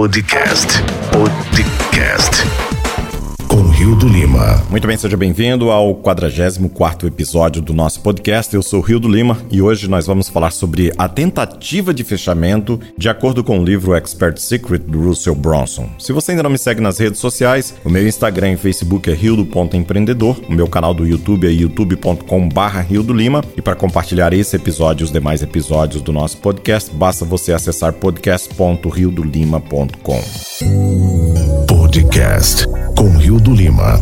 Podcast. Podcast. Rio do Lima. Muito bem, seja bem-vindo ao 44 episódio do nosso podcast. Eu sou Rio do Lima e hoje nós vamos falar sobre a tentativa de fechamento de acordo com o livro Expert Secret do Russell Bronson. Se você ainda não me segue nas redes sociais, o meu Instagram e Facebook é rio.empreendedor, o meu canal do YouTube é youtube.com/barra Rio do Lima e para compartilhar esse episódio e os demais episódios do nosso podcast, basta você acessar podcast.riodolima.com. Podcast com Rio do Lima.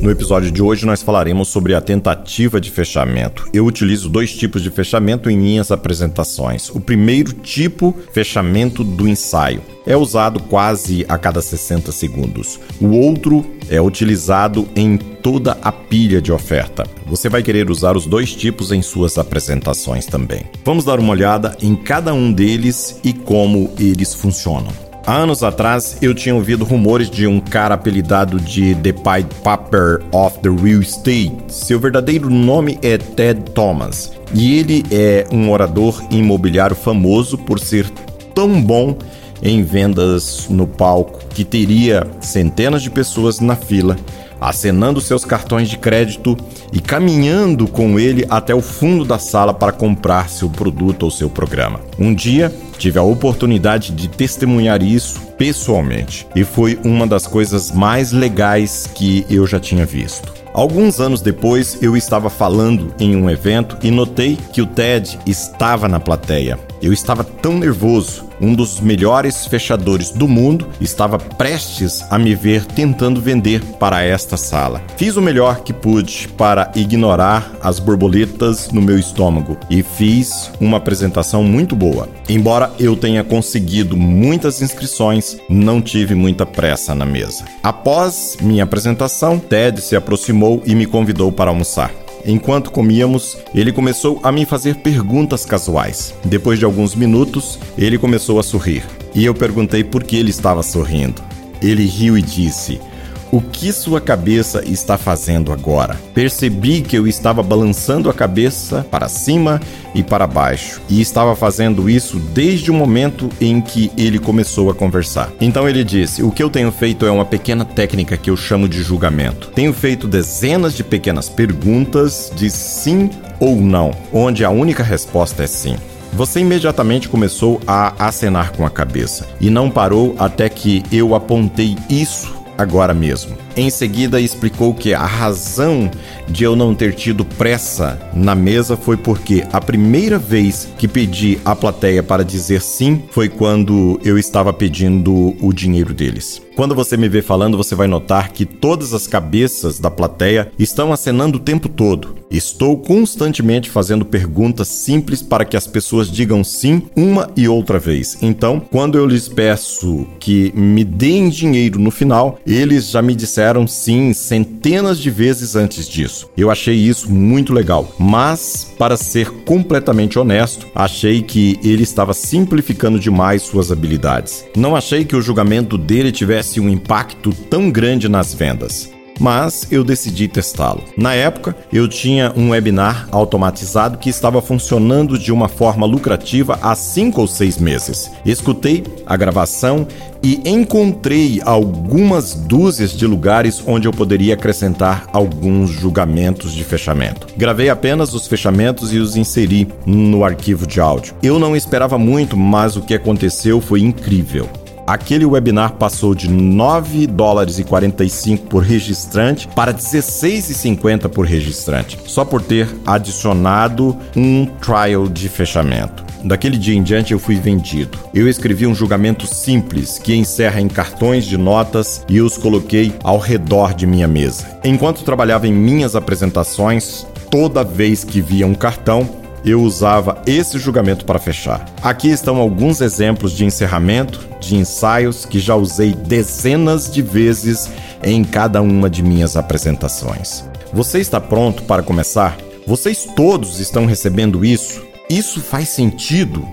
No episódio de hoje nós falaremos sobre a tentativa de fechamento. Eu utilizo dois tipos de fechamento em minhas apresentações. O primeiro tipo, fechamento do ensaio, é usado quase a cada 60 segundos. O outro é utilizado em toda a pilha de oferta. Você vai querer usar os dois tipos em suas apresentações também. Vamos dar uma olhada em cada um deles e como eles funcionam. Há anos atrás, eu tinha ouvido rumores de um cara apelidado de The Pied Piper of the Real Estate. Seu verdadeiro nome é Ted Thomas. E ele é um orador imobiliário famoso por ser tão bom em vendas no palco que teria centenas de pessoas na fila acenando seus cartões de crédito e caminhando com ele até o fundo da sala para comprar seu produto ou seu programa. Um dia, tive a oportunidade de testemunhar isso pessoalmente e foi uma das coisas mais legais que eu já tinha visto. Alguns anos depois, eu estava falando em um evento e notei que o Ted estava na plateia. Eu estava tão nervoso. Um dos melhores fechadores do mundo estava prestes a me ver tentando vender para esta sala. Fiz o melhor que pude para ignorar as borboletas no meu estômago e fiz uma apresentação muito boa. Embora eu tenha conseguido muitas inscrições, não tive muita pressa na mesa. Após minha apresentação, Ted se aproximou e me convidou para almoçar. Enquanto comíamos, ele começou a me fazer perguntas casuais. Depois de alguns minutos, ele começou a sorrir. E eu perguntei por que ele estava sorrindo. Ele riu e disse: o que sua cabeça está fazendo agora? Percebi que eu estava balançando a cabeça para cima e para baixo, e estava fazendo isso desde o momento em que ele começou a conversar. Então ele disse: O que eu tenho feito é uma pequena técnica que eu chamo de julgamento. Tenho feito dezenas de pequenas perguntas de sim ou não, onde a única resposta é sim. Você imediatamente começou a acenar com a cabeça e não parou até que eu apontei isso agora mesmo. Em seguida, explicou que a razão de eu não ter tido pressa na mesa foi porque a primeira vez que pedi à plateia para dizer sim foi quando eu estava pedindo o dinheiro deles. Quando você me vê falando, você vai notar que todas as cabeças da plateia estão acenando o tempo todo. Estou constantemente fazendo perguntas simples para que as pessoas digam sim uma e outra vez. Então, quando eu lhes peço que me deem dinheiro no final, eles já me disseram sim centenas de vezes antes disso. Eu achei isso muito legal, mas, para ser completamente honesto, achei que ele estava simplificando demais suas habilidades. Não achei que o julgamento dele tivesse um impacto tão grande nas vendas mas eu decidi testá-lo. Na época, eu tinha um webinar automatizado que estava funcionando de uma forma lucrativa há cinco ou seis meses. Escutei a gravação e encontrei algumas dúzias de lugares onde eu poderia acrescentar alguns julgamentos de fechamento. Gravei apenas os fechamentos e os inseri no arquivo de áudio. Eu não esperava muito, mas o que aconteceu foi incrível. Aquele webinar passou de 9 dólares e 45 por registrante para 16,50 por registrante, só por ter adicionado um trial de fechamento. Daquele dia em diante eu fui vendido. Eu escrevi um julgamento simples que encerra em cartões de notas e os coloquei ao redor de minha mesa. Enquanto trabalhava em minhas apresentações, toda vez que via um cartão, eu usava esse julgamento para fechar. Aqui estão alguns exemplos de encerramento, de ensaios que já usei dezenas de vezes em cada uma de minhas apresentações. Você está pronto para começar? Vocês todos estão recebendo isso? Isso faz sentido?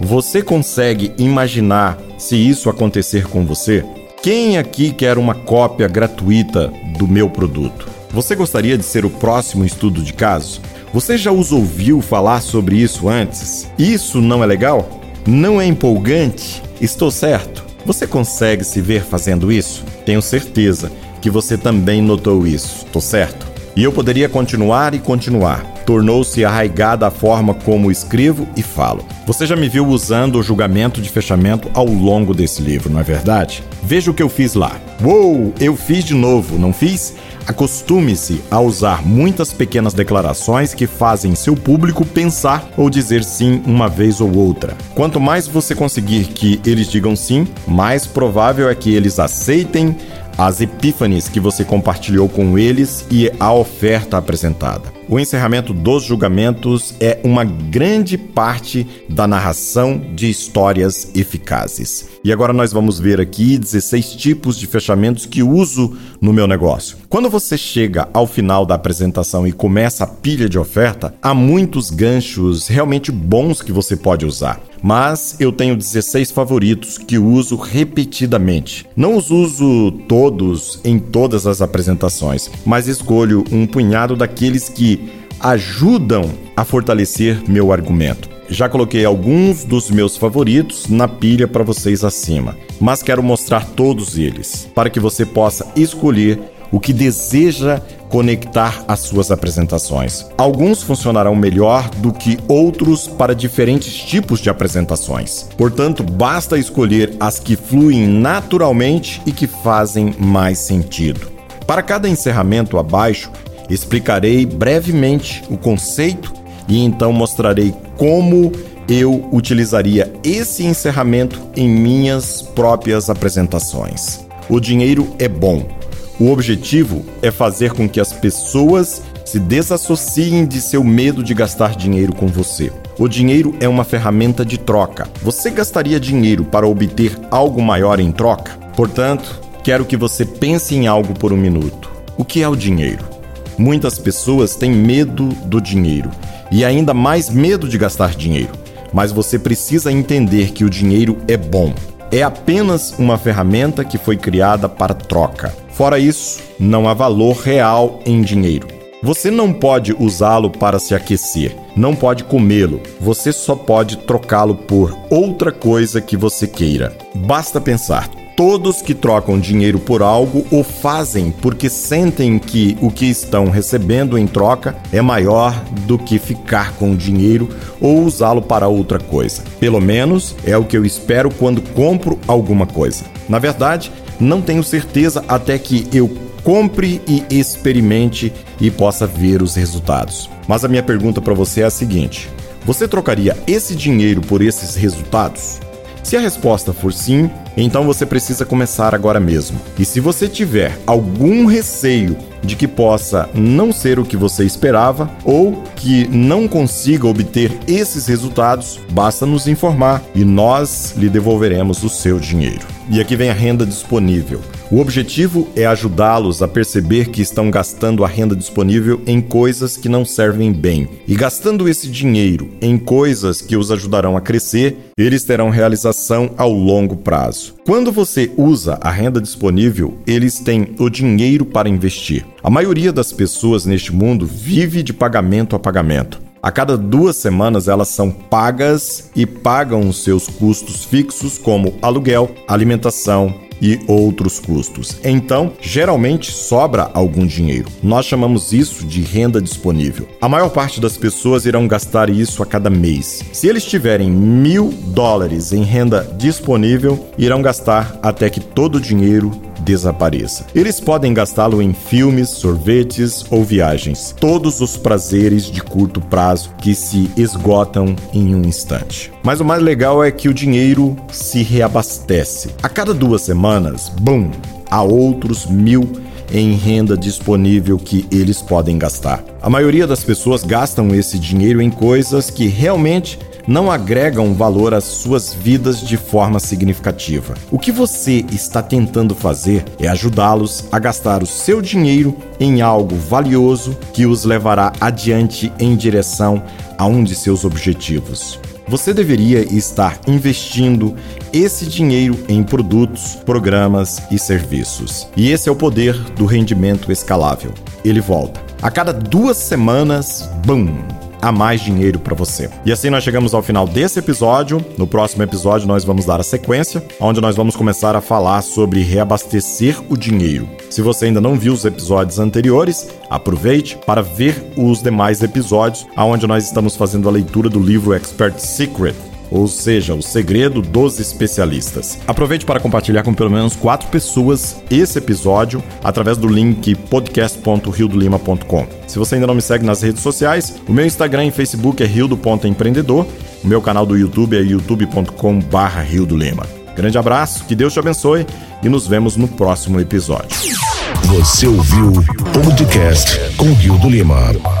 Você consegue imaginar se isso acontecer com você? Quem aqui quer uma cópia gratuita do meu produto? Você gostaria de ser o próximo estudo de caso? Você já os ouviu falar sobre isso antes? Isso não é legal? Não é empolgante? Estou certo? Você consegue se ver fazendo isso? Tenho certeza que você também notou isso, tô certo? E eu poderia continuar e continuar. Tornou-se arraigada a forma como escrevo e falo. Você já me viu usando o julgamento de fechamento ao longo desse livro, não é verdade? Veja o que eu fiz lá. Uou, eu fiz de novo, não fiz? Acostume-se a usar muitas pequenas declarações que fazem seu público pensar ou dizer sim uma vez ou outra. Quanto mais você conseguir que eles digam sim, mais provável é que eles aceitem as epífanes que você compartilhou com eles e a oferta apresentada. O encerramento dos julgamentos é uma grande parte da narração de histórias eficazes. E agora nós vamos ver aqui 16 tipos de fechamentos que uso no meu negócio. Quando você chega ao final da apresentação e começa a pilha de oferta, há muitos ganchos realmente bons que você pode usar mas eu tenho 16 favoritos que uso repetidamente. Não os uso todos em todas as apresentações, mas escolho um punhado daqueles que ajudam a fortalecer meu argumento. Já coloquei alguns dos meus favoritos na pilha para vocês acima, mas quero mostrar todos eles para que você possa escolher o que deseja conectar as suas apresentações. Alguns funcionarão melhor do que outros para diferentes tipos de apresentações. Portanto, basta escolher as que fluem naturalmente e que fazem mais sentido. Para cada encerramento abaixo, explicarei brevemente o conceito e então mostrarei como eu utilizaria esse encerramento em minhas próprias apresentações. O dinheiro é bom o objetivo é fazer com que as pessoas se desassociem de seu medo de gastar dinheiro com você. O dinheiro é uma ferramenta de troca. Você gastaria dinheiro para obter algo maior em troca? Portanto, quero que você pense em algo por um minuto. O que é o dinheiro? Muitas pessoas têm medo do dinheiro e ainda mais medo de gastar dinheiro. Mas você precisa entender que o dinheiro é bom. É apenas uma ferramenta que foi criada para troca. Fora isso, não há valor real em dinheiro. Você não pode usá-lo para se aquecer, não pode comê-lo, você só pode trocá-lo por outra coisa que você queira. Basta pensar: todos que trocam dinheiro por algo o fazem porque sentem que o que estão recebendo em troca é maior do que ficar com o dinheiro ou usá-lo para outra coisa. Pelo menos é o que eu espero quando compro alguma coisa. Na verdade, não tenho certeza até que eu compre e experimente e possa ver os resultados. Mas a minha pergunta para você é a seguinte: você trocaria esse dinheiro por esses resultados? Se a resposta for sim, então você precisa começar agora mesmo. E se você tiver algum receio de que possa não ser o que você esperava ou que não consiga obter esses resultados, basta nos informar e nós lhe devolveremos o seu dinheiro. E aqui vem a renda disponível. O objetivo é ajudá-los a perceber que estão gastando a renda disponível em coisas que não servem bem. E gastando esse dinheiro em coisas que os ajudarão a crescer, eles terão realização ao longo prazo. Quando você usa a renda disponível, eles têm o dinheiro para investir. A maioria das pessoas neste mundo vive de pagamento a pagamento. A cada duas semanas elas são pagas e pagam os seus custos fixos, como aluguel, alimentação, e outros custos. Então, geralmente sobra algum dinheiro. Nós chamamos isso de renda disponível. A maior parte das pessoas irão gastar isso a cada mês. Se eles tiverem mil dólares em renda disponível, irão gastar até que todo o dinheiro desapareça. Eles podem gastá-lo em filmes, sorvetes ou viagens. Todos os prazeres de curto prazo que se esgotam em um instante. Mas o mais legal é que o dinheiro se reabastece. A cada duas semanas, bum, há outros mil em renda disponível que eles podem gastar. A maioria das pessoas gastam esse dinheiro em coisas que realmente não agregam valor às suas vidas de forma significativa. O que você está tentando fazer é ajudá-los a gastar o seu dinheiro em algo valioso que os levará adiante em direção a um de seus objetivos. Você deveria estar investindo esse dinheiro em produtos, programas e serviços. E esse é o poder do rendimento escalável. Ele volta. A cada duas semanas, bum! A mais dinheiro para você. E assim nós chegamos ao final desse episódio. No próximo episódio nós vamos dar a sequência, onde nós vamos começar a falar sobre reabastecer o dinheiro. Se você ainda não viu os episódios anteriores, aproveite para ver os demais episódios, onde nós estamos fazendo a leitura do livro Expert Secret ou seja, o segredo dos especialistas. Aproveite para compartilhar com pelo menos quatro pessoas esse episódio através do link podcast.riodolima.com. Se você ainda não me segue nas redes sociais, o meu Instagram e Facebook é rio.empreendedor, o meu canal do YouTube é youtube.com.br Rio do Lima. Grande abraço, que Deus te abençoe e nos vemos no próximo episódio. Você ouviu o podcast com Rio do Lima.